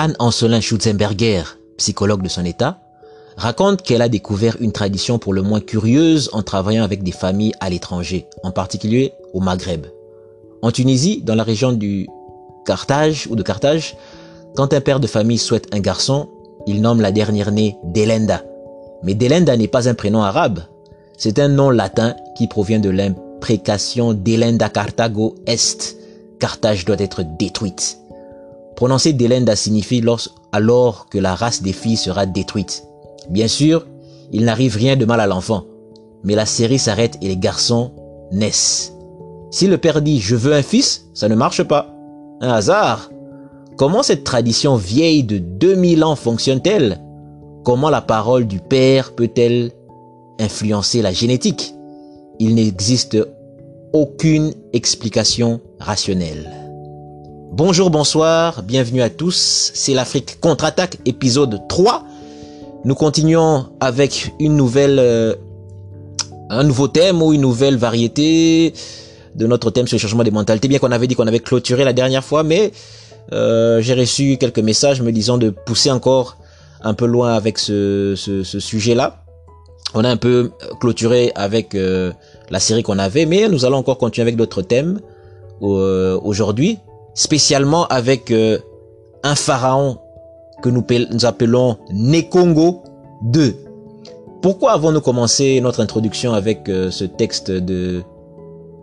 Anne Ancelin Schutzenberger, psychologue de son état, raconte qu'elle a découvert une tradition pour le moins curieuse en travaillant avec des familles à l'étranger, en particulier au Maghreb. En Tunisie, dans la région du Carthage ou de Carthage, quand un père de famille souhaite un garçon, il nomme la dernière née Delenda. Mais Delenda n'est pas un prénom arabe, c'est un nom latin qui provient de l'imprécation Delenda Carthago Est. Carthage doit être détruite. Prononcer Delenda signifie alors que la race des filles sera détruite. Bien sûr, il n'arrive rien de mal à l'enfant, mais la série s'arrête et les garçons naissent. Si le père dit je veux un fils, ça ne marche pas. Un hasard. Comment cette tradition vieille de 2000 ans fonctionne-t-elle? Comment la parole du père peut-elle influencer la génétique? Il n'existe aucune explication rationnelle. Bonjour, bonsoir, bienvenue à tous. C'est l'Afrique contre-attaque épisode 3 nous continuons avec une nouvelle, euh, un nouveau thème ou une nouvelle variété de notre thème sur le changement des mentalités. Bien qu'on avait dit qu'on avait clôturé la dernière fois, mais euh, j'ai reçu quelques messages me disant de pousser encore un peu loin avec ce, sujet-là. On a un peu clôturé avec euh, la série qu'on avait, mais nous allons encore continuer avec d'autres thèmes aujourd'hui, spécialement avec un pharaon que nous, appelons Nekongo 2. Pourquoi avons-nous commencé notre introduction avec euh, ce texte de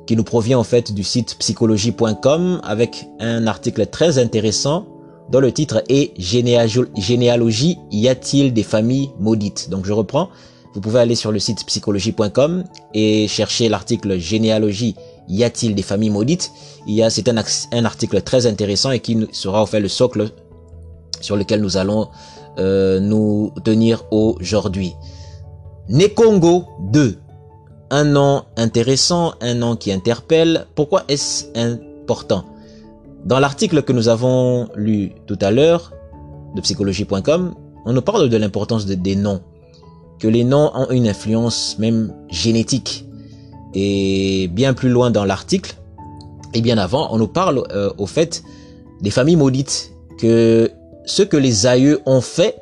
qui nous provient en fait du site psychologie.com avec un article très intéressant dont le titre est Généalogie, y a-t-il des familles maudites? Donc je reprends, vous pouvez aller sur le site psychologie.com et chercher l'article Généalogie, y a-t-il des familles maudites? Y a c'est un, un article très intéressant et qui sera en fait le socle sur lequel nous allons euh, nous tenir aujourd'hui. Nekongo 2. Un nom intéressant, un nom qui interpelle. Pourquoi est-ce important? Dans l'article que nous avons lu tout à l'heure de psychologie.com, on nous parle de l'importance des noms, que les noms ont une influence même génétique. Et bien plus loin dans l'article, et bien avant, on nous parle euh, au fait des familles maudites, que ce que les aïeux ont fait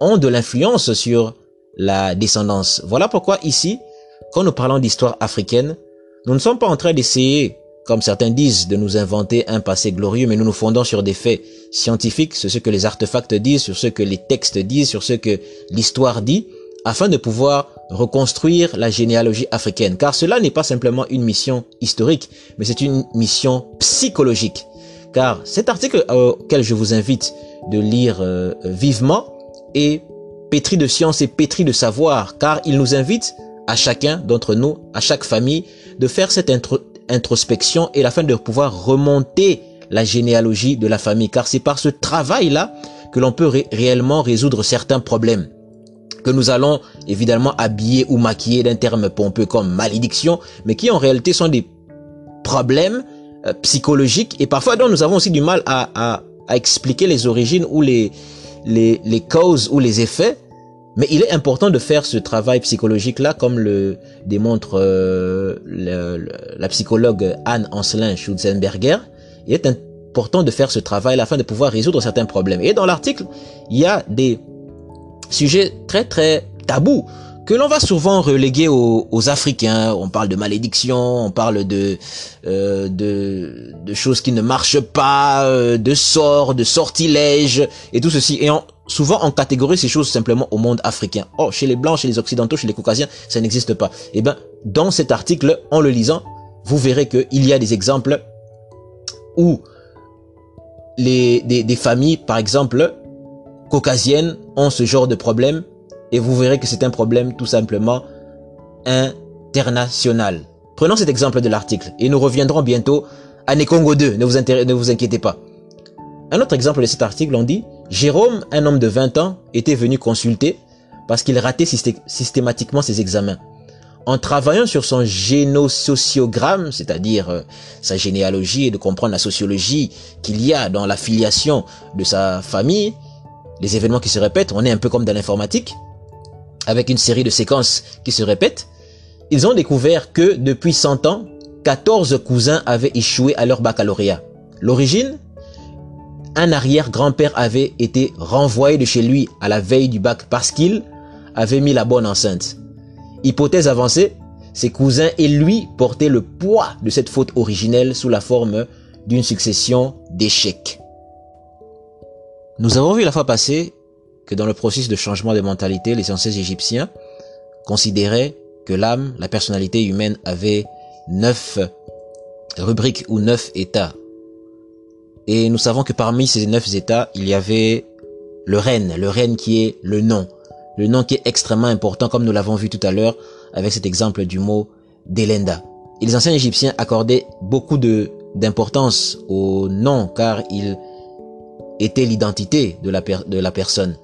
ont de l'influence sur la descendance. Voilà pourquoi ici, quand nous parlons d'histoire africaine, nous ne sommes pas en train d'essayer, comme certains disent, de nous inventer un passé glorieux, mais nous nous fondons sur des faits scientifiques, sur ce que les artefacts disent, sur ce que les textes disent, sur ce que l'histoire dit, afin de pouvoir reconstruire la généalogie africaine. Car cela n'est pas simplement une mission historique, mais c'est une mission psychologique. Car cet article auquel je vous invite de lire euh, vivement et pétri de science et pétri de savoir, car il nous invite à chacun d'entre nous, à chaque famille, de faire cette introspection et la fin de pouvoir remonter la généalogie de la famille, car c'est par ce travail-là que l'on peut réellement résoudre certains problèmes que nous allons évidemment habiller ou maquiller d'un terme pompeux comme malédiction, mais qui en réalité sont des problèmes euh, psychologiques et parfois dont nous avons aussi du mal à, expliquer les origines ou les causes ou les effets, mais il est important de faire ce travail psychologique-là, comme le démontre euh, la psychologue Anne Anselin Schutzenberger. Il est important de faire ce travail afin de pouvoir résoudre certains problèmes. Et dans l'article, il y a des sujets très très tabous que l'on va souvent reléguer aux, Africains. On parle de malédiction, on parle de euh, de, de, choses qui ne marchent pas, euh, de sorts, de sortilèges et tout ceci. Et souvent on catégorise ces choses simplement au monde africain. Oh, chez les blancs, chez les occidentaux, chez les caucasiens, ça n'existe pas. Et eh ben, dans cet article, en le lisant, vous verrez qu'il y a des exemples où les, des, des familles, par exemple, caucasiennes, ont ce genre de problème et vous verrez que c'est un problème tout simplement international. Prenons cet exemple de l'article et nous reviendrons bientôt à Nekongo 2, ne vous, ne vous inquiétez pas. Un autre exemple de cet article, on dit, Jérôme, un homme de 20 ans, était venu consulter parce qu'il ratait systématiquement ses examens. En travaillant sur son génosociogramme, c'est-à-dire euh, sa généalogie et de comprendre la sociologie qu'il y a dans la filiation de sa famille, les événements qui se répètent, on est un peu comme dans l'informatique, avec une série de séquences qui se répètent, ils ont découvert que depuis 100 ans, 14 cousins avaient échoué à leur baccalauréat. L'origine un arrière-grand-père avait été renvoyé de chez lui à la veille du bac parce qu'il avait mis la bonne enceinte. Hypothèse avancée, ses cousins et lui portaient le poids de cette faute originelle sous la forme d'une succession d'échecs. Nous avons vu la fois passée que dans le processus de changement de mentalité, les anciens égyptiens considéraient que l'âme, la personnalité humaine avait neuf rubriques ou neuf états. Et nous savons que parmi ces neuf états, il y avait le règne, le règne qui est le nom. Le nom qui est extrêmement important, comme nous l'avons vu tout à l'heure avec cet exemple du mot d'Elenda. Et les anciens Égyptiens accordaient beaucoup d'importance au nom car il était l'identité de la, de la personne.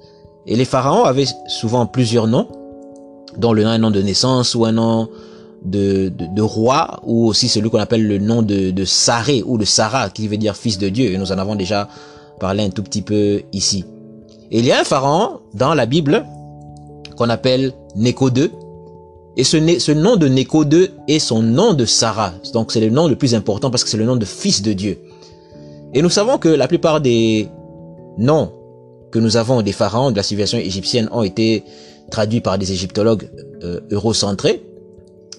Et les pharaons avaient souvent plusieurs noms, dont le nom, un nom de naissance ou un nom de, de, roi, ou aussi celui qu'on appelle le nom de, de Saré ou de Sarah, qui veut dire fils de Dieu. Et nous en avons déjà parlé un tout petit peu ici. Et il y a un pharaon dans la Bible qu'on appelle Néco. Et ce, ce nom de Néco est son nom de Sarah. Donc c'est le nom le plus important parce que c'est le nom de fils de Dieu. Et nous savons que la plupart des noms que nous avons des pharaons de la civilisation égyptienne ont été traduits par des égyptologues euh, eurocentrés.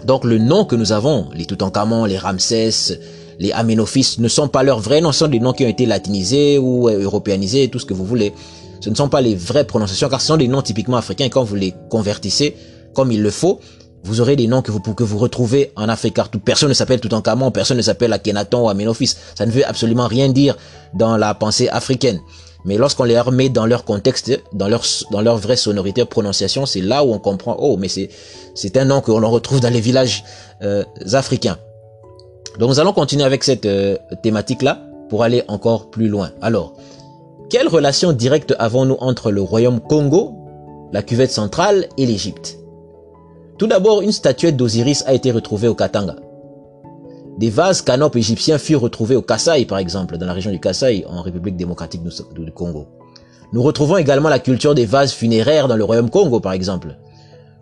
Donc le nom que nous avons, les Toutankhamon, les Ramsès, les Aménophis, ne sont pas leurs vrais noms, ce sont des noms qui ont été latinisés ou euh, européanisés, tout ce que vous voulez. Ce ne sont pas les vraies prononciations, car ce sont des noms typiquement africains. Quand vous les convertissez comme il le faut, vous aurez des noms que vous, que vous retrouvez en Afrique, car tout, personne ne s'appelle Toutankhamon, personne ne s'appelle Akhenaton ou Aménophis. Ça ne veut absolument rien dire dans la pensée africaine. Mais lorsqu'on les remet dans leur contexte, dans leur, dans leur vraie sonorité, prononciation, c'est là où on comprend, oh, mais c'est, c'est un nom que l'on retrouve dans les villages euh, africains. Donc nous allons continuer avec cette euh, thématique-là pour aller encore plus loin. Alors, quelle relation directe avons-nous entre le royaume Congo, la cuvette centrale et l'Égypte? Tout d'abord, une statuette d'Osiris a été retrouvée au Katanga. Des vases canopes égyptiens furent retrouvés au Kasaï, par exemple, dans la région du Kasaï, en République démocratique du Congo. Nous retrouvons également la culture des vases funéraires dans le royaume Congo, par exemple.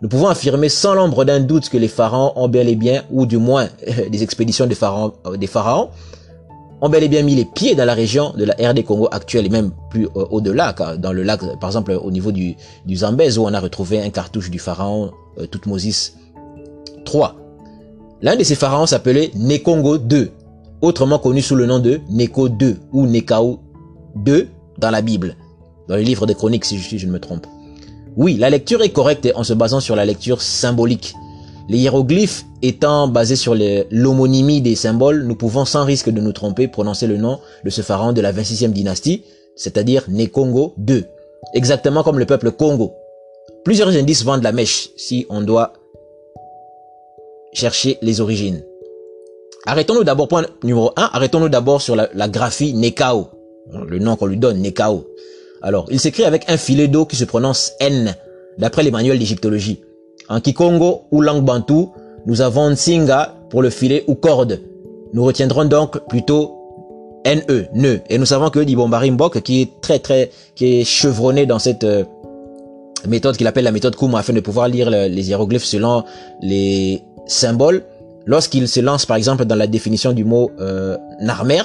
Nous pouvons affirmer sans l'ombre d'un doute que les pharaons ont bel et bien, ou du moins des expéditions des pharaons, euh, des pharaons, ont bel et bien mis les pieds dans la région de la RD Congo actuelle et même plus euh, au-delà, dans le lac, par exemple au niveau du, Zambèze où on a retrouvé un cartouche du pharaon euh, III. L'un de ces pharaons s'appelait Nekongo II, autrement connu sous le nom de Neko II ou Nekao II dans la Bible, dans le livre des chroniques si je, je ne me trompe. Oui, la lecture est correcte en se basant sur la lecture symbolique. Les hiéroglyphes étant basés sur l'homonymie des symboles, nous pouvons sans risque de nous tromper prononcer le nom de ce pharaon de la 26e dynastie, c'est-à-dire Nekongo II, exactement comme le peuple Congo. Plusieurs indices vendent la mèche si on doit chercher les origines. Arrêtons-nous d'abord, point numéro 1, arrêtons-nous d'abord sur la, graphie Nekao, le nom qu'on lui donne, Nekao. Alors, il s'écrit avec un filet d'eau qui se prononce N, d'après les manuels d'égyptologie. En Kikongo ou langue bantou, nous avons Nsinga pour le filet ou corde. Nous retiendrons donc plutôt NE, ne. Et nous savons que Dibombari Mbok, qui est très très, qui est chevronné dans cette euh, méthode qu'il appelle la méthode Kuma afin de pouvoir lire les hiéroglyphes selon les symbole, lorsqu'il se lance par exemple dans la définition du mot euh, narmer,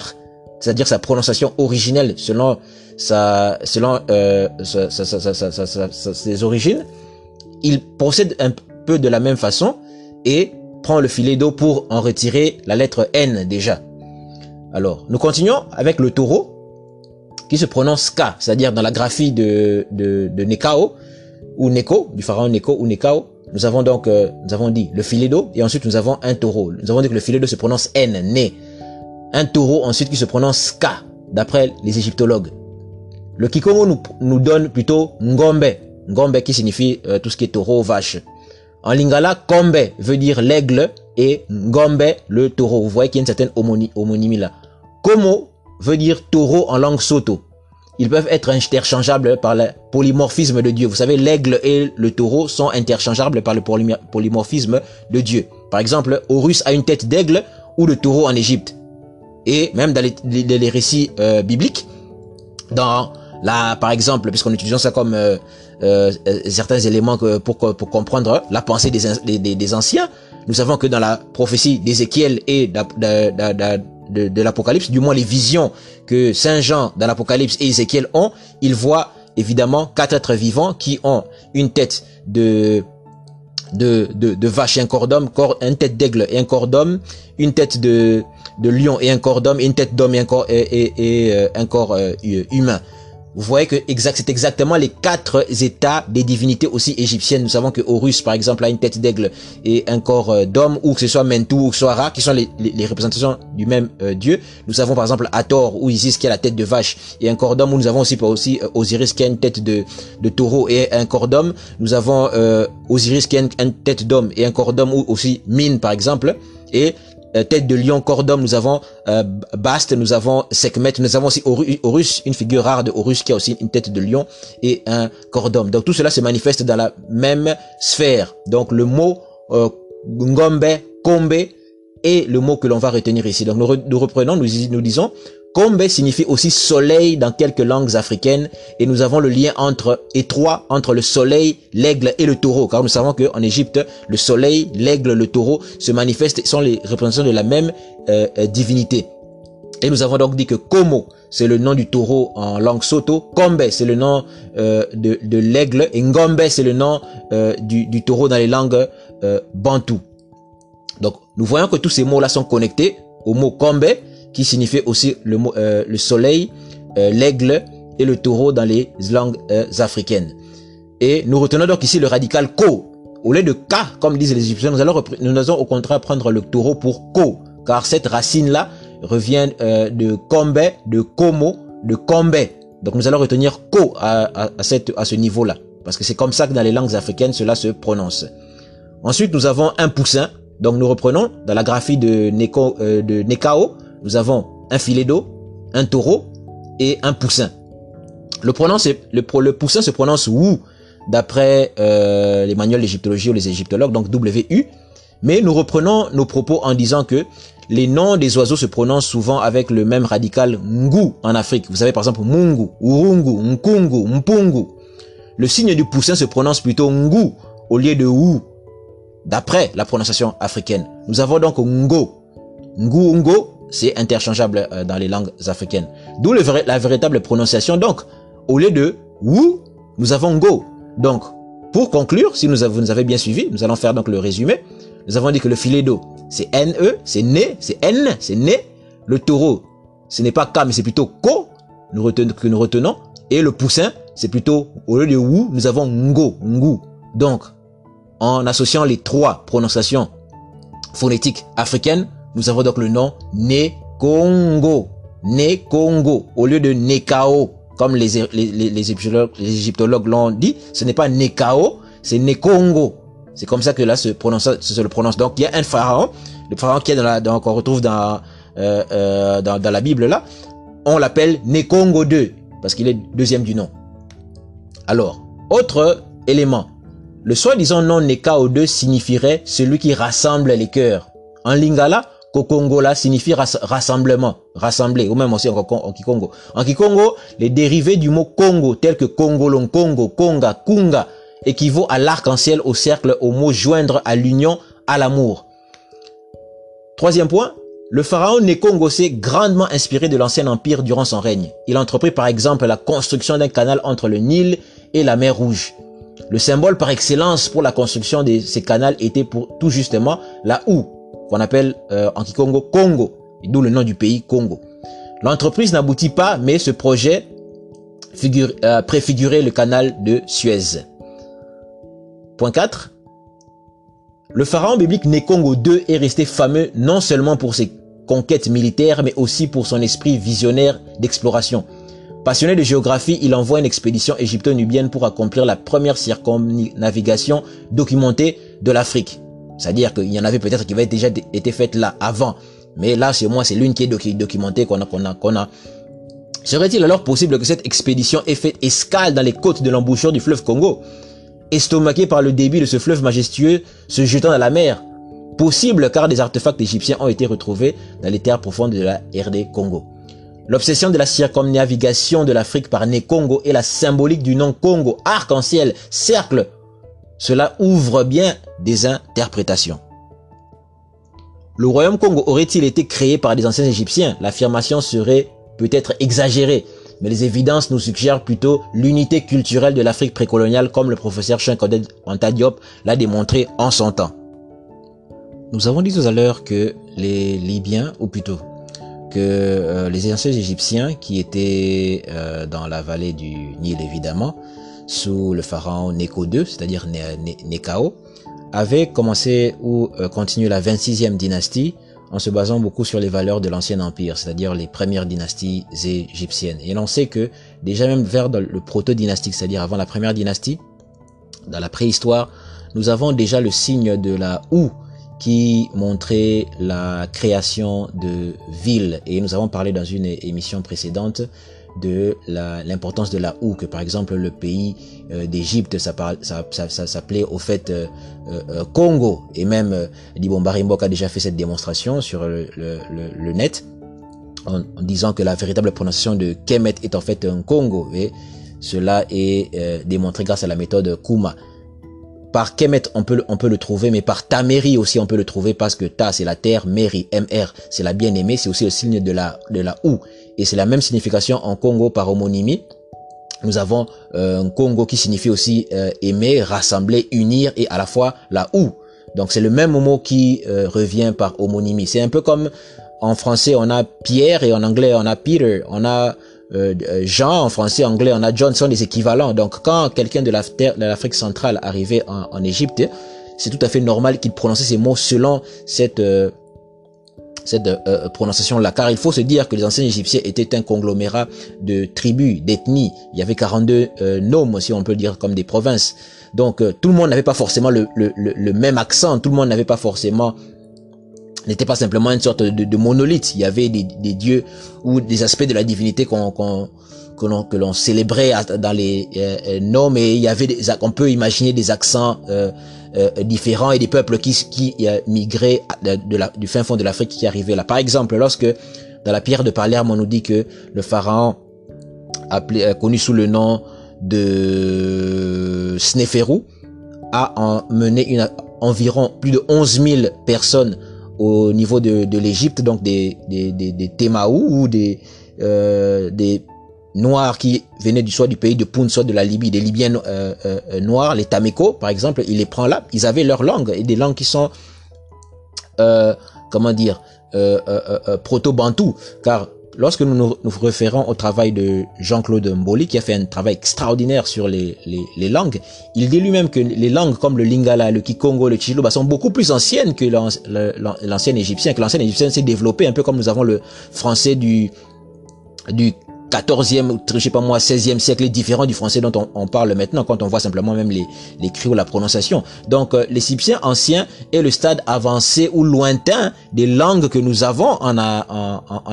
c'est-à-dire sa prononciation originelle selon sa, selon euh, sa, sa, ses origines, il procède un peu de la même façon et prend le filet d'eau pour en retirer la lettre N déjà. Alors, nous continuons avec le taureau qui se prononce K, c'est-à-dire dans la graphie de, de, de Nekao ou Neko, du pharaon Neko ou Nekao, nous avons donc, euh, nous avons dit le filet d'eau et ensuite nous avons un taureau. Nous avons dit que le filet d'eau se prononce N, né. Un taureau ensuite qui se prononce K, d'après les égyptologues. Le Kikongo nous, nous donne plutôt Ngombe. Ngombe qui signifie euh, tout ce qui est taureau, vache. En lingala, Kombe veut dire l'aigle et Ngombe le taureau. Vous voyez qu'il y a une certaine homonymie là. Komo veut dire taureau en langue soto ils peuvent être interchangeables par le polymorphisme de Dieu. Vous savez, l'aigle et le taureau sont interchangeables par le polymorphisme de Dieu. Par exemple, Horus a une tête d'aigle ou de taureau en Égypte. Et même dans les, récits euh, bibliques, dans la, par exemple, puisqu'on utilise ça comme euh, euh, certains éléments pour, pour comprendre la pensée des, des, anciens, nous savons que dans la prophétie d'Ézéchiel et l'Apocalypse, du moins les visions que Saint Jean dans l'Apocalypse et Ézéchiel ont, ils voient évidemment quatre êtres vivants qui ont une tête de de, de, de vache et un corps d'homme, une tête d'aigle et un corps d'homme, une tête de, de lion et un corps d'homme, une tête d'homme et un corps, et euh, un corps euh, humain. Vous voyez que exact, c'est exactement les quatre états des divinités aussi égyptiennes. Nous savons que Horus, par exemple, a une tête d'aigle et un corps euh, d'homme, ou que ce soit Mentou ou que ce soit Ra, qui sont les, représentations du même euh, dieu. Nous savons par exemple Hathor ou Isis qui a la tête de vache et un corps d'homme, où nous avons aussi, euh, Osiris qui a une tête de, taureau et un corps d'homme. Nous avons Osiris qui a une, tête d'homme et un corps d'homme, ou aussi Mine par exemple. Et euh, tête de lion, corps nous avons euh, Bast, nous avons Sekhmet, nous avons aussi Horus, une figure rare de Horus qui a aussi une tête de lion et un corps. Donc tout cela se manifeste dans la même sphère. Donc le mot euh, Ngombe, Kombe est le mot que l'on va retenir ici. Donc nous, reprenons, nous disons Kombe signifie aussi soleil dans quelques langues africaines et nous avons le lien entre étroit entre le soleil, l'aigle et le taureau car nous savons qu'en Égypte le soleil, l'aigle, le taureau se manifestent sont les représentations de la même euh, euh, divinité. Et nous avons donc dit que Komo, c'est le nom du taureau en langue soto, Kombe, c'est le nom euh, de, l'aigle, et Ngombe, c'est le nom du, du, taureau dans les langues bantou. Donc, nous voyons que tous ces mots-là sont connectés au mot Kombe, qui signifie aussi le, euh, le soleil, euh, l'aigle et le taureau dans les langues euh, africaines. Et nous retenons donc ici le radical ko. Au lieu de ka, comme disent les Égyptiens, nous allons, nous allons au contraire prendre le taureau pour ko, car cette racine-là revient de kombe, de komo, de kombe. Donc nous allons retenir ko à, à, cette, à ce niveau-là, parce que c'est comme ça que dans les langues africaines cela se prononce. Ensuite, nous avons un poussin. Donc nous reprenons dans la graphie de, Neko, de Nekao, nous avons un filet d'eau, un taureau et un poussin. Le, poussin se prononce ou d'après euh, les manuels d'égyptologie ou les égyptologues, donc WU. Mais nous reprenons nos propos en disant que les noms des oiseaux se prononcent souvent avec le même radical ngu en Afrique. Vous savez par exemple mungu, urungu, nkungu, mpungu. Le signe du poussin se prononce plutôt ngu au lieu de ou, d'après la prononciation africaine. Nous avons donc ngo. Ngu, ngo c'est interchangeable euh, dans les langues africaines. D'où la véritable prononciation. Donc, au lieu de ou, nous avons go. Donc, pour conclure, si nous vous nous avez bien suivi, nous allons faire donc le résumé. Nous avons dit que le filet d'eau, c'est NE, c'est né, c'est N, c'est né. Le taureau, ce n'est pas K, mais c'est plutôt ko, nous retenons, que nous retenons. Et le poussin, c'est plutôt, au lieu de ou, nous avons ngo, ngu. Donc, en associant les trois prononciations phonétiques africaines, nous avons donc le nom Nekongo. Nekongo. Au lieu de Nekao, comme les, les, égyptologues l'ont dit, ce n'est pas Nekao, c'est Nekongo. C'est comme ça que là se, prononce, se le prononce. Donc il y a un pharaon, le pharaon qui est qu'on retrouve dans, euh, euh, dans, dans la Bible là, on l'appelle Nekongo II, parce qu'il est deuxième du nom. Alors, autre élément, le soi-disant nom Nekao II signifierait celui qui rassemble les cœurs. En lingala, Kokongola signifie rassemblement, rassembler, ou même aussi en, Kikongo. En Kikongo, les dérivés du mot Congo, tels que Congolon, Congo, Konga, Kunga, équivaut à l'arc-en-ciel au cercle au mot joindre à l'union, à l'amour. Troisième point, le pharaon Nekongo s'est grandement inspiré de l'ancien empire durant son règne. Il entreprit par exemple la construction d'un canal entre le Nil et la mer Rouge. Le symbole par excellence pour la construction de ces canaux était pour tout justement la houe, qu'on appelle euh, en Kikongo Congo, d'où le nom du pays Congo. L'entreprise n'aboutit pas, mais ce projet figure, euh, préfigurait le canal de Suez. Point 4. Le pharaon biblique Nekongo II est resté fameux non seulement pour ses conquêtes militaires, mais aussi pour son esprit visionnaire d'exploration. Passionné de géographie, il envoie une expédition égypto-nubienne pour accomplir la première circumnavigation documentée de l'Afrique. C'est-à-dire qu'il y en avait peut-être qui avaient déjà été faites là avant. Mais là, c'est moi, c'est l'une qui est documentée qu'on a, qu'on a, qu'on a. Serait-il alors possible que cette expédition ait fait escale dans les côtes de l'embouchure du fleuve Congo, estomaqué par le débit de ce fleuve majestueux se jetant dans la mer? Possible car des artefacts égyptiens ont été retrouvés dans les terres profondes de la RD Congo. L'obsession de la circumnavigation de l'Afrique par Né Congo et la symbolique du nom Congo, arc-en-ciel, cercle cela ouvre bien des interprétations. le royaume Congo aurait-il été créé par des anciens Égyptiens? L'affirmation serait peut-être exagérée, mais les évidences nous suggèrent plutôt l'unité culturelle de l'Afrique précoloniale comme le professeur Chinkoded Antadiop l'a démontré en son temps. Nous avons dit tout à l'heure que les Libyens, ou plutôt que euh, les anciens Égyptiens qui étaient euh, dans la vallée du Nil évidemment, sous le pharaon Neko II, c'est-à-dire Nekao, avaient commencé ou euh, continué la 26e dynastie en se basant beaucoup sur les valeurs de l'ancien empire, c'est-à-dire les premières dynasties égyptiennes. Et l'on sait que déjà même vers le proto-dynastique, c'est-à-dire avant la première dynastie, dans la préhistoire, nous avons déjà le signe de la houe qui montrait la création de villes. Et nous avons parlé dans une émission précédente de l'importance de la houe, que par exemple le pays euh, d'Égypte s'appelait ça, au fait euh, euh, Congo. Et même euh, Dibomba a déjà fait cette démonstration sur le, le, le, net en, en, disant que la véritable prononciation de Kemet est en fait un Congo. Et cela est démontré grâce à la méthode Kuma. Par Kemet, on peut, on peut le trouver, mais par Tameri aussi, on peut le trouver parce que Ta, c'est la terre, Meri, MR, c'est la bien-aimée, c'est aussi le signe de la, de la ou. Et c'est la même signification en Congo par homonymie. Nous avons euh, Congo qui signifie aussi euh, aimer, rassembler, unir et à la fois la ou. Donc c'est le même mot qui euh, revient par homonymie. C'est un peu comme en français on a Pierre et en anglais on a Peter. On a euh, Jean en français, anglais, on a John sont des équivalents. Donc quand quelqu'un de l'Afrique centrale arrivait en, en Égypte, c'est tout à fait normal qu'il prononçait ces mots selon cette euh, cette euh, prononciation-là. Car il faut se dire que les anciens Égyptiens étaient un conglomérat de tribus, d'ethnies. Il y avait 42 euh, noms, si on peut dire, comme des provinces. Donc tout le monde n'avait pas forcément le, le, le, même accent, tout le monde n'avait pas forcément n'était pas simplement une sorte de, de, monolithe. Il y avait des, dieux ou des aspects de la divinité qu'on que l'on que l'on célébrait dans les euh, euh, noms, mais il y avait des, on peut imaginer des accents euh, euh différents et des peuples qui qui migraient de, la, du fin fond de l'Afrique qui arrivaient là. Par exemple, lorsque dans la pierre de Palerme on nous dit que le pharaon appelé connu sous le nom de Sneferu a emmené une, environ plus de 11 000 personnes au niveau de, de l'Égypte, donc des, des, des, des Temaou ou des, euh, des Noirs qui venaient du soit du pays de Poun, soit de la Libye, des Libyens euh, euh, noirs, les Tameko par exemple, il les prend là, ils avaient leur langue, et des langues qui sont, euh, comment dire, euh, euh, proto-bantou, car lorsque nous nous référons au travail de Jean-Claude Mboli, qui a fait un travail extraordinaire sur les, les, les langues, il dit lui-même que les langues comme le Lingala, le Kikongo, le Chiluba sont beaucoup plus anciennes que l'ancien égyptien, que l'ancien égyptien s'est développé un peu comme nous avons le français du du 14e, je sais pas moi, 16e siècle différent du français dont on, parle maintenant quand on voit simplement même les, les cris ou la prononciation. Donc euh, l'égyptien ancien est le stade avancé ou lointain des langues que nous avons en,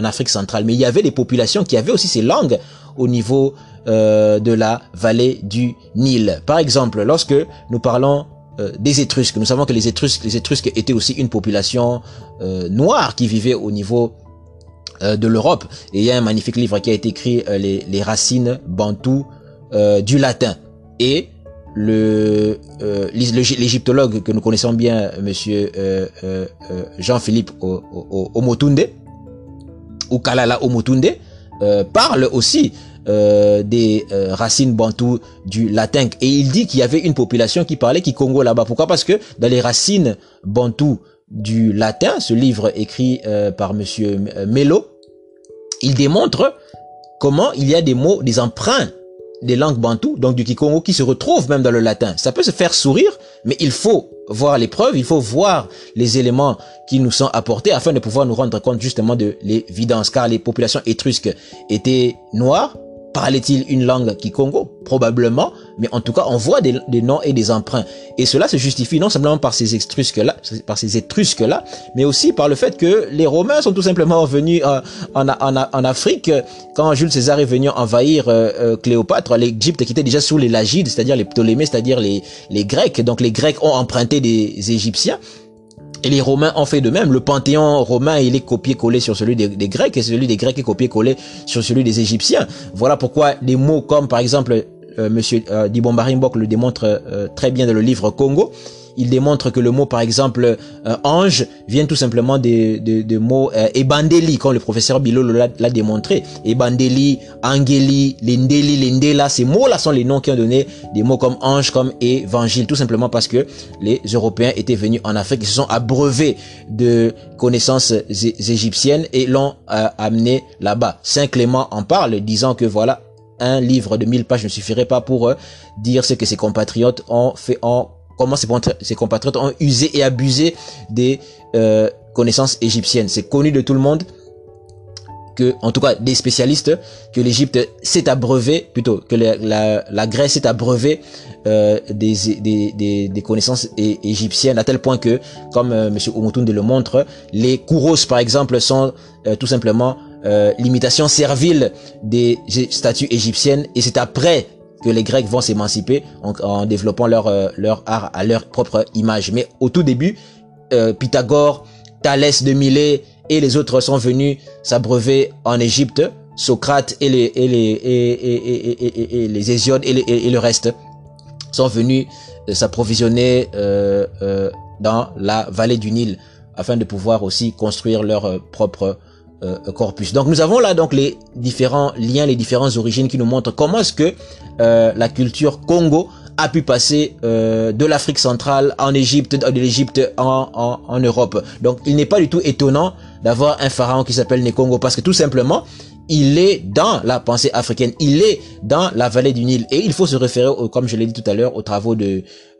Afrique centrale. Mais il y avait des populations qui avaient aussi ces langues au niveau euh, de la vallée du Nil. Par exemple, lorsque nous parlons euh, des Étrusques, nous savons que les Étrusques, les Étrusques étaient aussi une population euh, noire qui vivait au niveau de l'Europe. Et il y a un magnifique livre qui a été écrit, euh, les, les, racines bantoues euh, du latin. Et le l'égyptologue que nous connaissons bien, Monsieur Jean-Philippe Omotunde ou Kalala Omotunde, parle aussi des racines bantoues du latin. Et il dit qu'il y avait une population qui parlait qui Congo là-bas. Pourquoi? Parce que dans les racines bantoues du latin, ce livre écrit euh, par monsieur euh, Mello, il démontre comment il y a des mots, des emprunts des langues bantoues, donc du kikongo, qui se retrouvent même dans le latin. Ça peut se faire sourire, mais il faut voir les preuves, il faut voir les éléments qui nous sont apportés afin de pouvoir nous rendre compte justement de l'évidence, car les populations étrusques étaient noires, Parlait-il une langue Kikongo? Probablement, mais en tout cas, on voit des, noms et des emprunts. Et cela se justifie non simplement par ces Étrusques-là, par ces Étrusques-là, mais aussi par le fait que les Romains sont tout simplement venus euh, en, en, en, Afrique quand Jules César est venu envahir euh, euh, Cléopâtre, l'Égypte qui était déjà sous les Lagides, c'est-à-dire les Ptolémées, c'est-à-dire les, les Grecs. Donc les Grecs ont emprunté des Égyptiens. Et les Romains ont fait de même. Le panthéon romain, il est copié-collé sur celui des, Grecs et celui des Grecs est copié-collé sur celui des Égyptiens. Voilà pourquoi des mots comme, par exemple, euh, Monsieur euh, Dibomba le démontre euh, très bien dans le livre Congo. il démontre que le mot, par exemple, euh, ange, vient tout simplement des, des, mots euh, ebandeli, comme le professeur Bilolo l'a démontré. Ebandeli, angeli, lendeli, lendela, ces mots-là sont les noms qui ont donné des mots comme ange, comme évangile, tout simplement parce que les Européens étaient venus en Afrique, ils se sont abreuvés de connaissances égyptiennes et l'ont amené là-bas. Saint Clément en parle, disant que voilà, un livre de 1000 pages ne suffirait pas pour euh, dire ce que ses compatriotes ont fait, en comment ses, compatriotes ont usé et abusé des euh, connaissances égyptiennes. C'est connu de tout le monde que, en tout cas des spécialistes, que l'Égypte s'est abreuvé, plutôt que la, la, Grèce s'est abreuvée euh, des, des, des, connaissances égyptiennes à tel point que, comme euh, M. Omotunde le montre, les kouros par exemple sont tout simplement euh, l'imitation servile des statues égyptiennes et c'est après que les Grecs vont s'émanciper en, développant leur, euh, leur art à leur propre image. Mais au tout début, euh, Pythagore, Thalès de Milet et les autres sont venus s'abreuver en Égypte. Socrate et les, et les, et, et, les Hésiodes et, et, le reste sont venus s'approvisionner dans la vallée du Nil afin de pouvoir aussi construire leur propre euh, corpus. Donc nous avons là donc les différents liens, les différentes origines qui nous montrent comment est-ce que euh, la culture Congo a pu passer euh, de l'Afrique centrale en Égypte, de l'Égypte en, en, en, Europe. Donc il n'est pas du tout étonnant d'avoir un pharaon qui s'appelle Nekongo parce que tout simplement il est dans la pensée africaine, il est dans la vallée du Nil. Et il faut se référer, comme je l'ai dit tout à l'heure, aux travaux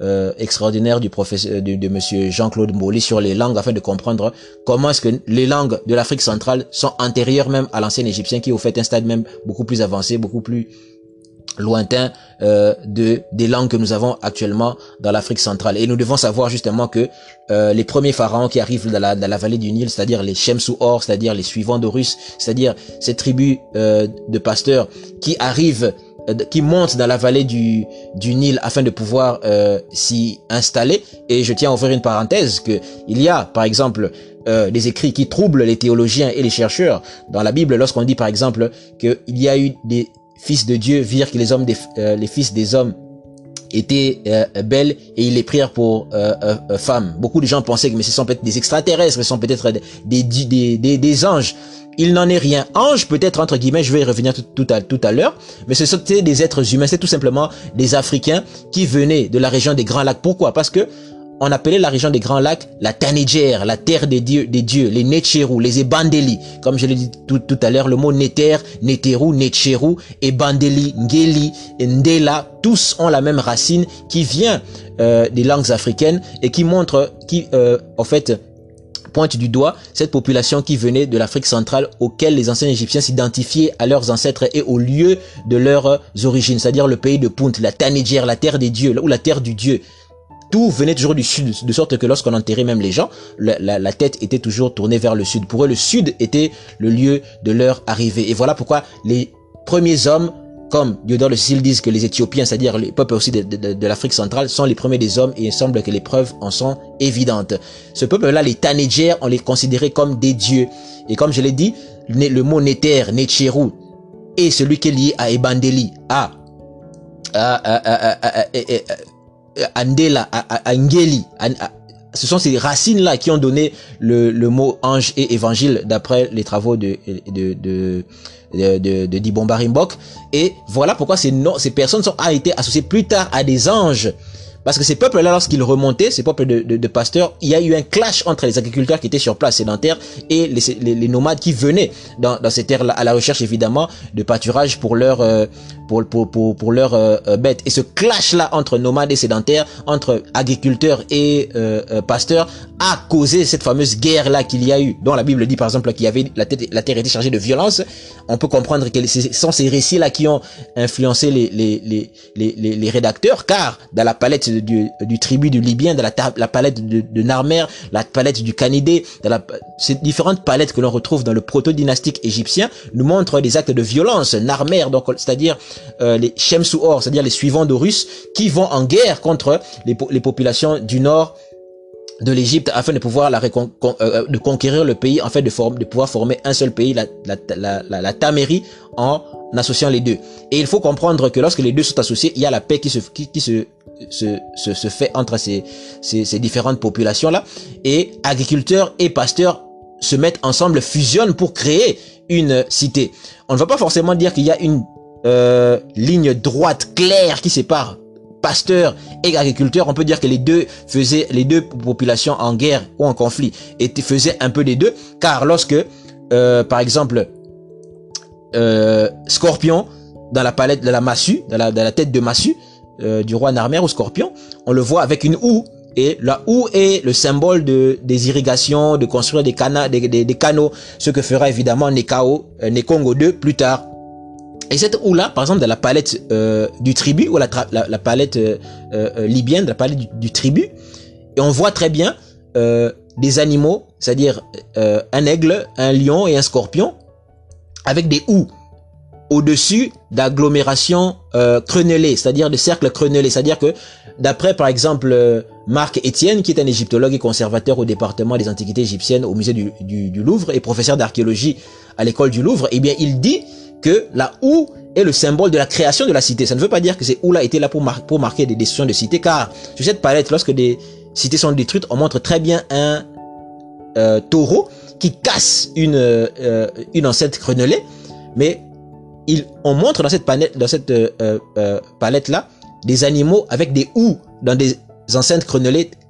euh, extraordinaires du professeur de, de Monsieur Jean-Claude Molly sur les langues afin de comprendre comment est-ce que les langues de l'Afrique centrale sont antérieures même à l'ancien égyptien qui au fait un stade même beaucoup plus avancé, beaucoup plus lointain euh, de des langues que nous avons actuellement dans l'Afrique centrale. Et nous devons savoir justement que euh, les premiers pharaons qui arrivent dans la, dans la vallée du Nil, c'est-à-dire les Shemsou-Or, c'est-à-dire les suivants d'Horus, c'est-à-dire ces tribus euh, de pasteurs qui arrivent qui montent dans la vallée du, du Nil afin de pouvoir s'y installer. Et je tiens à ouvrir une parenthèse que il y a, par exemple, des écrits qui troublent les théologiens et les chercheurs dans la Bible lorsqu'on dit, par exemple, qu'il y a eu des fils de Dieu virent que les hommes des, euh, les fils des hommes étaient euh, belles et ils les prirent pour euh, femmes. Beaucoup de gens pensaient que mais ce sont peut-être des extraterrestres, ce sont peut-être des, des, des, des, anges. Il n'en est rien. Ange peut-être entre guillemets, je vais y revenir tout, tout à, tout à l'heure, mais ce sont des êtres humains, c'est tout simplement des Africains qui venaient de la région des Grands Lacs. Pourquoi? Parce que on appelait la région des Grands Lacs la Tanéger, la terre des dieux, des dieux, les Netcherou, les Ebandeli. Comme je l'ai dit tout, à l'heure, le mot Neter, Neteru, Netcherou, Ebandeli, Ngeli, Ndela, tous ont la même racine qui vient euh, des langues africaines et qui montre, qui euh, en fait pointe du doigt cette population qui venait de l'Afrique centrale auquel les anciens Égyptiens s'identifiaient à leurs ancêtres et au lieu de leurs origines, c'est-à-dire le pays de Punt, la Tanéger, la terre des dieux, ou la terre du dieu tout venait toujours du sud, de sorte que lorsqu'on enterrait même les gens, la, tête était toujours tournée vers le sud. Pour eux, le sud était le lieu de leur arrivée. Et voilà pourquoi les premiers hommes, comme Diodore le Sicile disent que les Éthiopiens, c'est-à-dire les peuples aussi de, l'Afrique centrale, sont les premiers des hommes et il semble que les preuves en sont évidentes. Ce peuple-là, les Tanégères, on les considérait comme des dieux. Et comme je l'ai dit, le mot Néter, Netcherou, est celui qui est lié à Ebandeli, à, à, à, à Andela, Angeli, ce sont ces racines-là qui ont donné le, le, mot ange et évangile d'après les travaux de, de, de, de, de, de Dibomba Et voilà pourquoi ces, ces personnes ont été associées plus tard à des anges. Parce que ces peuples-là, lorsqu'ils remontaient, ces peuples de, de, de, pasteurs, il y a eu un clash entre les agriculteurs qui étaient sur place sédentaires et les, les, nomades qui venaient dans, dans ces terres-là à la recherche évidemment de pâturage pour leurs euh, pour, pour, pour, pour leurs euh, euh, bêtes. Et ce clash-là entre nomades et sédentaires, entre agriculteurs et pasteurs, a causé cette fameuse guerre-là qu'il y a eu. Dont la Bible dit par exemple qu'il y avait la, tête, la terre était chargée de violence. On peut comprendre que ce sont ces récits-là qui ont influencé les, les, les, les, les rédacteurs, car dans la palette du, du tribu du Libyen, dans la, la palette de, de Narmer, la palette du Canidé, dans la, ces différentes palettes que l'on retrouve dans le proto-dynastique égyptien, nous montrent des actes de violence. Narmer, donc c'est-à-dire euh, les Shemsouor, c'est-à-dire les suivants d'Horus, qui vont en guerre contre les, populations du nord de l'Égypte afin de pouvoir la euh, euh, de conquérir le pays en fait de, forme, de pouvoir former un seul pays la la, la, la, Tamérie en associant les deux. Et il faut comprendre que lorsque les deux sont associés, il y a la paix qui se, qui, se, se, fait entre ces, ces, ces différentes populations-là. Et agriculteurs et pasteurs se mettent ensemble, fusionnent pour créer une cité. On ne va pas forcément dire qu'il y a une euh, ligne droite claire qui sépare pasteur et agriculteur. On peut dire que les deux faisaient, les deux populations en guerre ou en conflit étaient, faisaient un peu des deux. Car lorsque, euh, par exemple, euh, Scorpion, dans la palette de la massue, dans la, tête de massue, du roi Narmer ou Scorpion, on le voit avec une houe et la houe est le symbole de, des irrigations, de construire des, des, canaux, ce que fera évidemment Nekongo 2 plus tard. Et cette houe-là, par exemple, dans la palette euh, du tribu, ou la, la, palette euh, euh, libyenne, la palette du, du, tribu, et on voit très bien des animaux, c'est-à-dire un aigle, un lion et un scorpion, avec des houes au-dessus d'agglomérations crénelées, c'est-à-dire de cercles crénelés. C'est-à-dire que, d'après par exemple Marc Etienne, qui est un égyptologue et conservateur au département des antiquités égyptiennes au musée du, du Louvre et professeur d'archéologie à l'école du Louvre, eh bien il dit que la houe est le symbole de la création de la cité. Ça ne veut pas dire que ces houes-là étaient là pour, mar pour marquer des décisions de cité, car sur cette palette, lorsque des cités sont détruites, on montre très bien un euh, taureau qui casse une, euh, une mais il, on montre dans cette, palette, dans cette euh, euh, palette là des animaux avec des houes dans des enceintes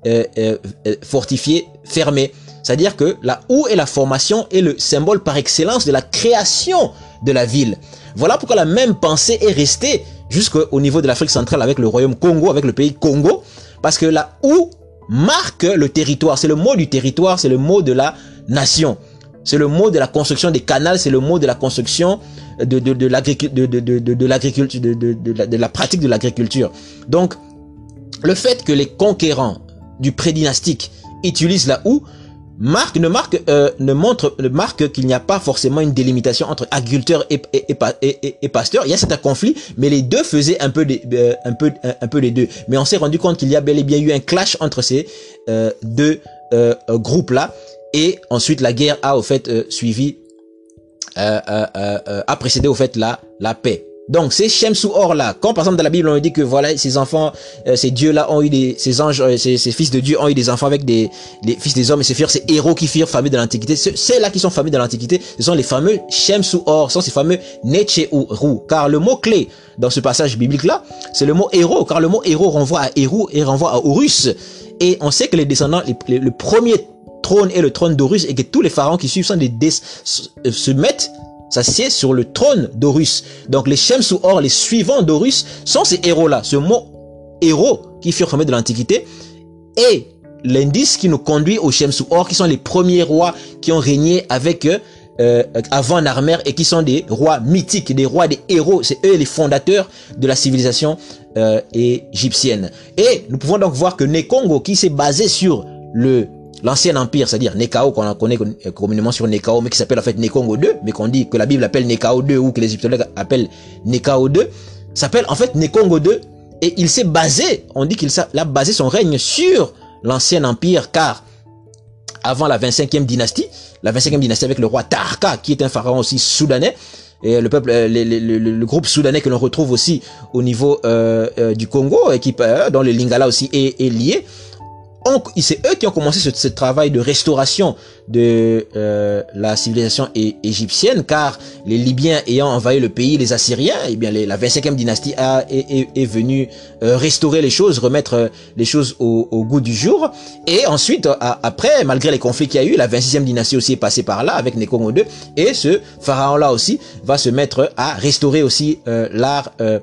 euh, fortifiées, fermées. C'est-à-dire que la houe et la formation est le symbole par excellence de la création de la ville. Voilà pourquoi la même pensée est restée jusqu'au niveau de l'Afrique centrale avec le royaume Congo, avec le pays Congo, parce que la houe marque le territoire. C'est le mot du territoire, c'est le mot de la nation. C'est le mot de la construction des canaux, c'est le mot de la construction de, l'agriculture, de, la, de la pratique de l'agriculture. Donc, le fait que les conquérants du prédynastique utilisent la houe marque ne marque euh, ne montre ne marque qu'il n'y a pas forcément une délimitation entre agriculteurs et et, et, et, pasteurs il y a certains conflits mais les deux faisaient un peu euh, un peu les deux. Mais on s'est rendu compte qu'il y a bel et bien eu un clash entre ces euh, deux euh, groupes là et ensuite la guerre a au fait euh, suivi euh, a précédé au fait la paix donc ces Shem Or là, quand par exemple dans la Bible on dit que voilà ces enfants, euh, ces dieux là ont eu des, ces anges, euh, ces, fils de Dieu ont eu des enfants avec des fils des hommes et ces firent ces héros qui firent famille de l'antiquité. Ces là qui sont familles de l'antiquité, ce sont les fameux Shem Or, ce sont ces fameux Necheuru. Car le mot clé dans ce passage biblique là, c'est le mot héros, car le mot héros renvoie à héros et renvoie à Horus. Et on sait que les descendants, les, le premier trône est le trône d'Horus et que tous les pharaons qui suivent sont des, des se mettent s'assied sur le trône d'Horus. Donc les Shem Or, les suivants d'Horus, sont ces héros-là. Ce mot héros qui furent formés de l'Antiquité est l'indice qui nous conduit aux Shem Or, qui sont les premiers rois qui ont régné avec eux euh, avant Narmer et qui sont des rois mythiques, des rois, des héros. C'est eux les fondateurs de la civilisation euh, égyptienne. Et nous pouvons donc voir que Nekongo, qui s'est basé sur le l'ancien empire, c'est-à-dire Nekao, qu'on connaît communément sur Nekao, mais qui s'appelle en fait Nekongo 2, mais qu'on dit que la Bible appelle Nekao 2 ou que les égyptologues appellent Nekao 2, s'appelle en fait Nekongo 2, et il s'est basé, on dit qu'il a basé son règne sur l'ancien empire, car avant la 25e dynastie, la 25e dynastie avec le roi Tarka, qui est un pharaon aussi soudanais, et le peuple, le, le, le, le groupe soudanais que l'on retrouve aussi au niveau euh, euh, du Congo, et qui, euh, dont le Lingala aussi est lié, c'est eux qui ont commencé ce, ce, travail de restauration de euh, la civilisation égyptienne, car les Libyens ayant envahi le pays, les Assyriens, eh bien les, la 25e dynastie a, est, est, est venue euh, restaurer les choses, remettre euh, les choses au, au, goût du jour. Et ensuite, à, après, malgré les conflits qu'il y a eu, la 26e dynastie aussi est passée par là avec Nekongo II, et ce pharaon-là aussi va se mettre à restaurer aussi euh, l'art euh,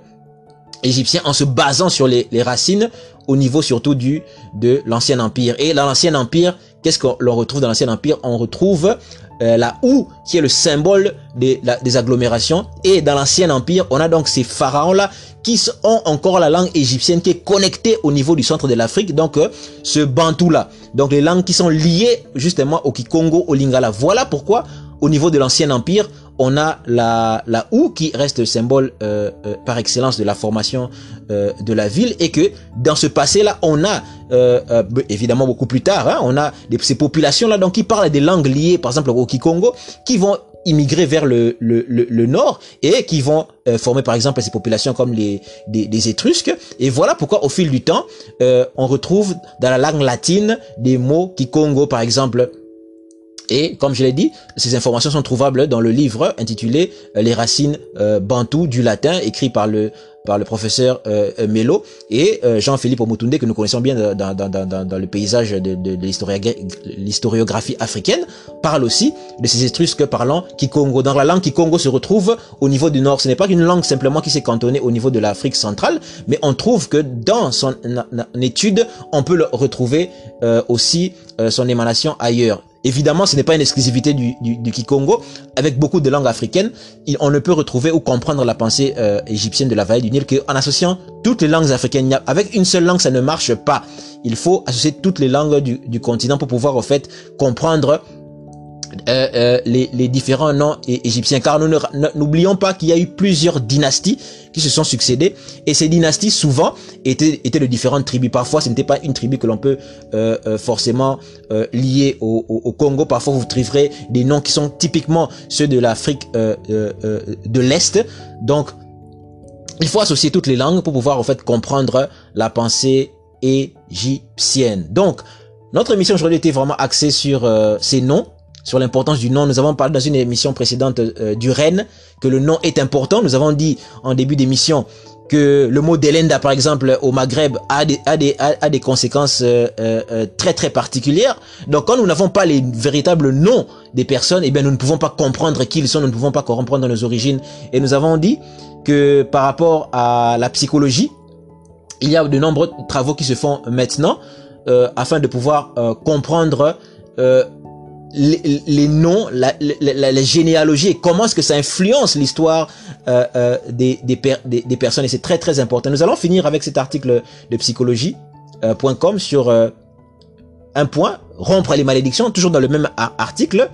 égyptien en se basant sur les, les racines au niveau surtout du de l'ancien empire. Et dans l'ancien empire, qu'est-ce qu'on retrouve dans l'ancien empire? On retrouve euh, la houe qui est le symbole des, des agglomérations. Et dans l'ancien empire, on a donc ces pharaons-là qui ont encore la langue égyptienne qui est connectée au niveau du centre de l'Afrique. Donc euh, ce bantou-là. Donc les langues qui sont liées justement au Kikongo, au Lingala. Voilà pourquoi au niveau de l'ancien empire, on a la, la houe qui reste le symbole euh, euh, par excellence de la formation euh, de la ville et que dans ce passé-là, on a évidemment beaucoup plus tard, hein, on a des, ces populations-là donc qui parlent des langues liées par exemple au Kikongo qui vont immigrer vers le, le, le, nord et qui vont former par exemple ces populations comme les des, Étrusques. Et voilà pourquoi au fil du temps, on retrouve dans la langue latine des mots qui Congo par exemple et comme je l'ai dit, ces informations sont trouvables dans le livre intitulé euh, Les racines euh, bantou du latin, écrit par le par le professeur euh, Melo et euh, Jean-Philippe Omotunde que nous connaissons bien dans, dans, dans, dans le paysage de, de, de l'historiographie africaine, parle aussi de ces Étrusques parlant Kikongo. Dans la langue Kikongo se retrouve au niveau du nord. Ce n'est pas une langue simplement qui s'est cantonnée au niveau de l'Afrique centrale, mais on trouve que dans son étude, on peut le retrouver aussi son émanation ailleurs. Évidemment, ce n'est pas une exclusivité du, du, Kikongo. Avec beaucoup de langues africaines, on ne peut retrouver ou comprendre la pensée euh, égyptienne de la vallée du Nil qu'en associant toutes les langues africaines. Avec une seule langue, ça ne marche pas. Il faut associer toutes les langues du, du continent pour pouvoir, en fait, comprendre euh, euh, les, les, différents noms égyptiens, car nous n'oublions pas qu'il y a eu plusieurs dynasties qui se sont succédées, et ces dynasties souvent étaient, étaient de différentes tribus. Parfois, ce n'était pas une tribu que l'on peut euh, euh forcément euh, lier au, au, au, Congo. Parfois, vous trouverez des noms qui sont typiquement ceux de l'Afrique de l'Est. Donc, il faut associer toutes les langues pour pouvoir en fait comprendre la pensée égyptienne. Donc, notre émission aujourd'hui était vraiment axée sur ces noms sur l'importance du nom. Nous avons parlé dans une émission précédente euh, du Rennes que le nom est important. Nous avons dit en début d'émission que le mot Delenda, par exemple, au Maghreb, a des, a des, a, des conséquences euh, euh, très très particulières. Donc, quand nous n'avons pas les véritables noms des personnes, eh bien, nous ne pouvons pas comprendre qui ils sont, nous ne pouvons pas comprendre nos origines. Et nous avons dit que par rapport à la psychologie, il y a de nombreux travaux qui se font maintenant afin de pouvoir comprendre les, noms, la, généalogie comment est-ce que ça influence l'histoire euh, euh, des, des, des, personnes et c'est très très important. Nous allons finir avec cet article de psychologie.com euh, sur un point, rompre les malédictions, toujours dans le même article.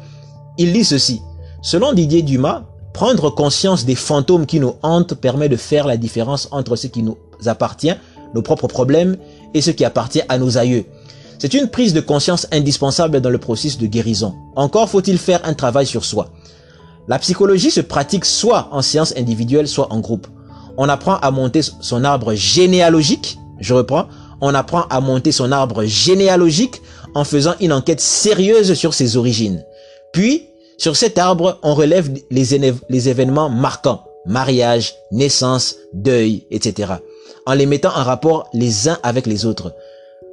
Il dit ceci. Selon Didier Dumas, prendre conscience des fantômes qui nous hantent permet de faire la différence entre ce qui nous appartient, nos propres problèmes, et ce qui appartient à nos aïeux. C'est une prise de conscience indispensable dans le processus de guérison. Encore faut-il faire un travail sur soi. La psychologie se pratique soit en séance individuelle, soit en groupe. On apprend à monter son arbre généalogique. Je reprends. On apprend à monter son arbre généalogique en faisant une enquête sérieuse sur ses origines. Puis, sur cet arbre, on relève les, les événements marquants. Mariage, naissance, deuil, etc. En les mettant en rapport les uns avec les autres.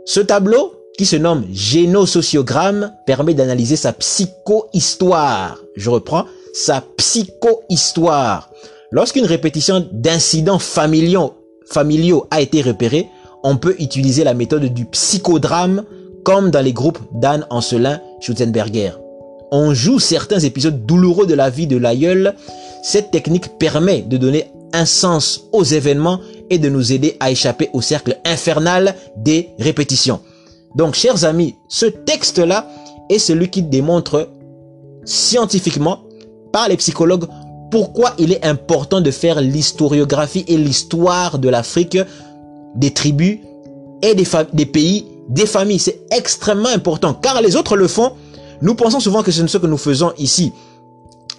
Ce tableau qui se nomme génosociogramme, permet d'analyser sa psychohistoire. Je reprends, sa psychohistoire. Lorsqu'une répétition d'incidents familiaux, a été repérée, on peut utiliser la méthode du psychodrame comme dans les groupes d'Anne Ancelin Schutzenberger. On joue certains épisodes douloureux de la vie de l'aïeul. Cette technique permet de donner un sens aux événements et de nous aider à échapper au cercle infernal des répétitions. Donc, chers amis, ce texte-là est celui qui démontre scientifiquement par les psychologues pourquoi il est important de faire l'historiographie et l'histoire de l'Afrique, des tribus et des, des pays, des familles. C'est extrêmement important car les autres le font. Nous pensons souvent que c'est ce que nous faisons ici.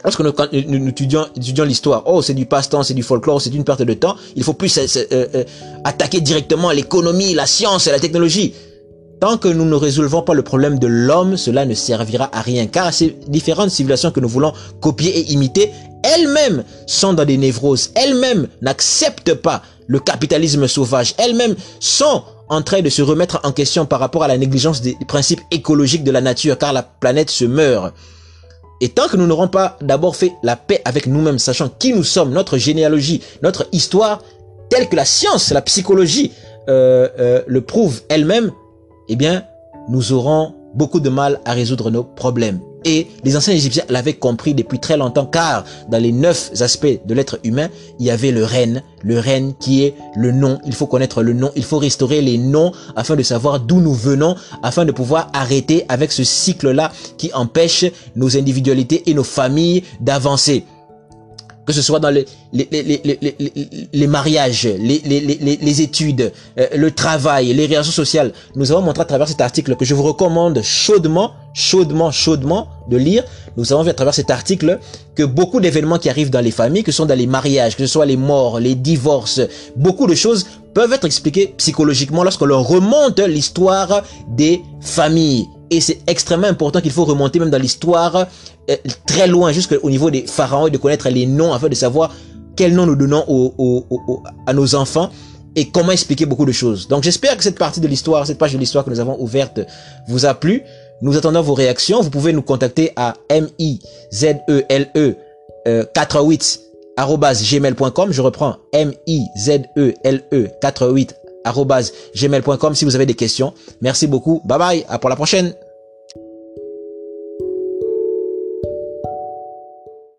Lorsque nous, nous, étudions, l'histoire, oh c'est du passe-temps, c'est du folklore, c'est une perte de temps. Il faut plus euh, euh, attaquer directement l'économie, la science et la technologie. Tant que nous ne résolvons pas le problème de l'homme, cela ne servira à rien, car ces différentes civilisations que nous voulons copier et imiter, elles-mêmes sont dans des névroses, elles-mêmes n'acceptent pas le capitalisme sauvage, elles-mêmes sont en train de se remettre en question par rapport à la négligence des principes écologiques de la nature, car la planète se meurt. Et tant que nous n'aurons pas d'abord fait la paix avec nous-mêmes, sachant qui nous sommes, notre généalogie, notre histoire, telle que la science, la psychologie euh, euh, le prouve elle-même, eh bien, nous aurons beaucoup de mal à résoudre nos problèmes. Et les anciens Égyptiens l'avaient compris depuis très longtemps car dans les neuf aspects de l'être humain, il y avait le reine, le reine qui est le nom. Il faut connaître le nom, il faut restaurer les noms afin de savoir d'où nous venons, afin de pouvoir arrêter avec ce cycle-là qui empêche nos individualités et nos familles d'avancer. Que ce soit dans les, les, les, les, mariages, les, études, euh, le travail, les relations sociales. Nous avons montré à travers cet article que je vous recommande chaudement, chaudement, chaudement de lire. Nous avons vu à travers cet article que beaucoup d'événements qui arrivent dans les familles, que ce sont dans les mariages, que ce soit les morts, les divorces, beaucoup de choses peuvent être expliquées psychologiquement lorsqu'on leur remonte l'histoire des familles. Et c'est extrêmement important qu'il faut remonter même dans l'histoire euh, très loin, jusqu'au niveau des pharaons et de connaître les noms afin de savoir quel nom nous donnons à nos enfants et comment expliquer beaucoup de choses. Donc j'espère que cette partie de l'histoire, cette page de l'histoire que nous avons ouverte vous a plu. Nous attendons vos réactions. Vous pouvez nous contacter à M-I-Z-E-L-E 48 gmail.com. Je reprends M-I-Z-E-L-E 48 gmail.com si vous avez des questions. Merci beaucoup. Bye bye. À pour la prochaine.